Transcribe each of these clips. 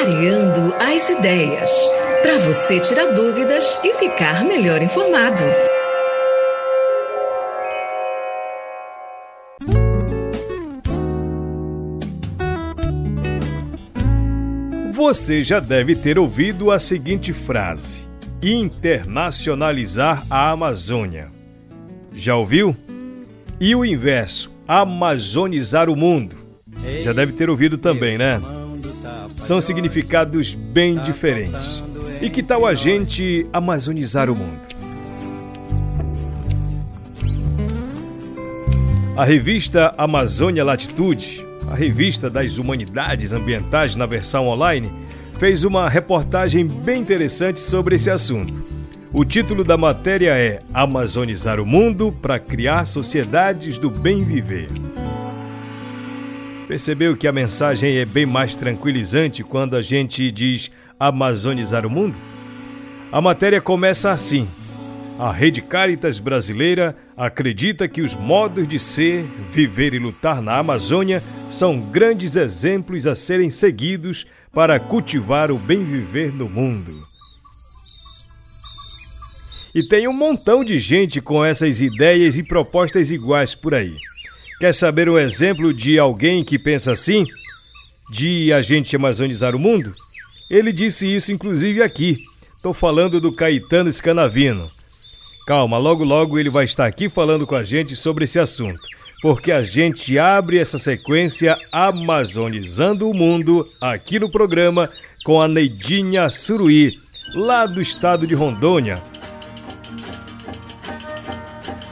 Clareando as ideias. Para você tirar dúvidas e ficar melhor informado. Você já deve ter ouvido a seguinte frase: internacionalizar a Amazônia. Já ouviu? E o inverso, amazonizar o mundo. Já deve ter ouvido também, né? São significados bem diferentes. E que tal a gente amazonizar o mundo? A revista Amazônia Latitude a revista das Humanidades Ambientais na versão online, fez uma reportagem bem interessante sobre esse assunto. O título da matéria é Amazonizar o Mundo para Criar Sociedades do Bem Viver. Percebeu que a mensagem é bem mais tranquilizante quando a gente diz amazonizar o mundo? A matéria começa assim: a Rede Caritas Brasileira acredita que os modos de ser, viver e lutar na Amazônia são grandes exemplos a serem seguidos para cultivar o bem viver no mundo. E tem um montão de gente com essas ideias e propostas iguais por aí. Quer saber um exemplo de alguém que pensa assim? De a gente amazonizar o mundo? Ele disse isso inclusive aqui. Estou falando do Caetano Scanavino. Calma, logo logo ele vai estar aqui falando com a gente sobre esse assunto, porque a gente abre essa sequência Amazonizando o Mundo aqui no programa com a Neidinha Suruí, lá do estado de Rondônia.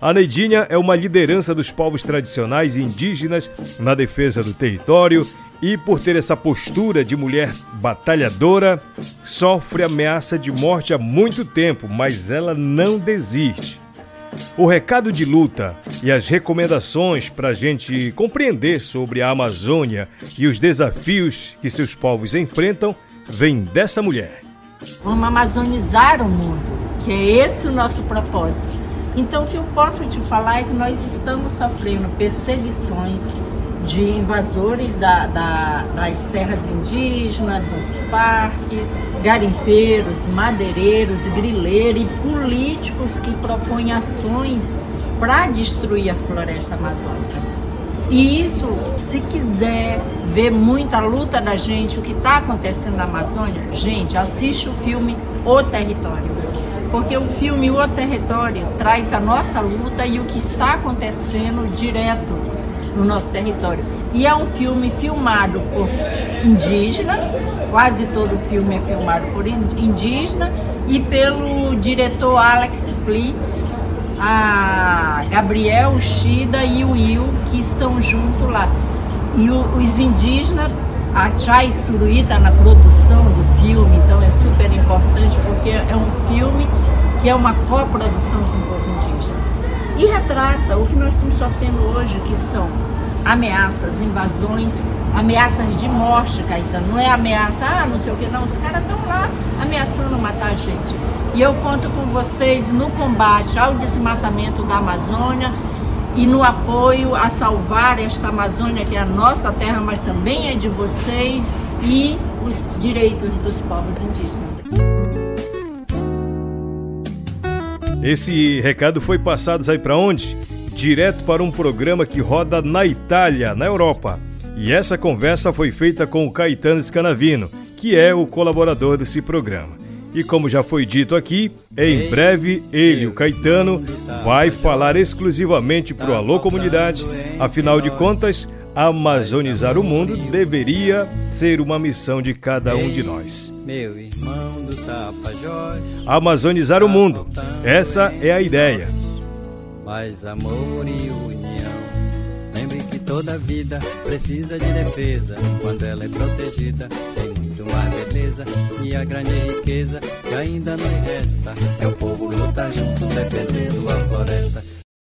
A Neidinha é uma liderança dos povos tradicionais indígenas na defesa do território e, por ter essa postura de mulher batalhadora, sofre ameaça de morte há muito tempo, mas ela não desiste. O recado de luta e as recomendações para a gente compreender sobre a Amazônia e os desafios que seus povos enfrentam vem dessa mulher. Vamos amazonizar o mundo, que é esse o nosso propósito. Então, o que eu posso te falar é que nós estamos sofrendo perseguições de invasores da, da, das terras indígenas, dos parques, garimpeiros, madeireiros, grileiros e políticos que propõem ações para destruir a floresta amazônica. E isso, se quiser ver muita luta da gente, o que está acontecendo na Amazônia, gente, assiste o filme O Território. Porque o filme O Território traz a nossa luta e o que está acontecendo direto no nosso território. E é um filme filmado por indígena, quase todo o filme é filmado por indígena, e pelo diretor Alex Plitz, a Gabriel, Shida e o Will, que estão junto lá. E os indígenas, a Suruí está na produção do filme, então é super importante porque é um filme que é uma coprodução com o povo indígena. E retrata o que nós estamos sofrendo hoje, que são ameaças, invasões, ameaças de morte, Caetano. Não é ameaça, ah, não sei o que, não. Os caras estão lá ameaçando matar a gente. E eu conto com vocês no combate ao desmatamento da Amazônia e no apoio a salvar esta Amazônia, que é a nossa terra, mas também é de vocês, e os direitos dos povos indígenas. Esse recado foi passado aí para onde? direto para um programa que roda na Itália, na Europa. E essa conversa foi feita com o Caetano Scanavino, que é o colaborador desse programa. E como já foi dito aqui, em breve ele, o Caetano, vai falar exclusivamente para o Alô Comunidade. Afinal de contas, amazonizar o mundo deveria ser uma missão de cada um de nós. Amazonizar o mundo, essa é a ideia mais amor e. Toda vida precisa de defesa. Quando ela é protegida, tem muito mais beleza. E a grande riqueza que ainda nos resta é o povo lutar junto defendendo a floresta.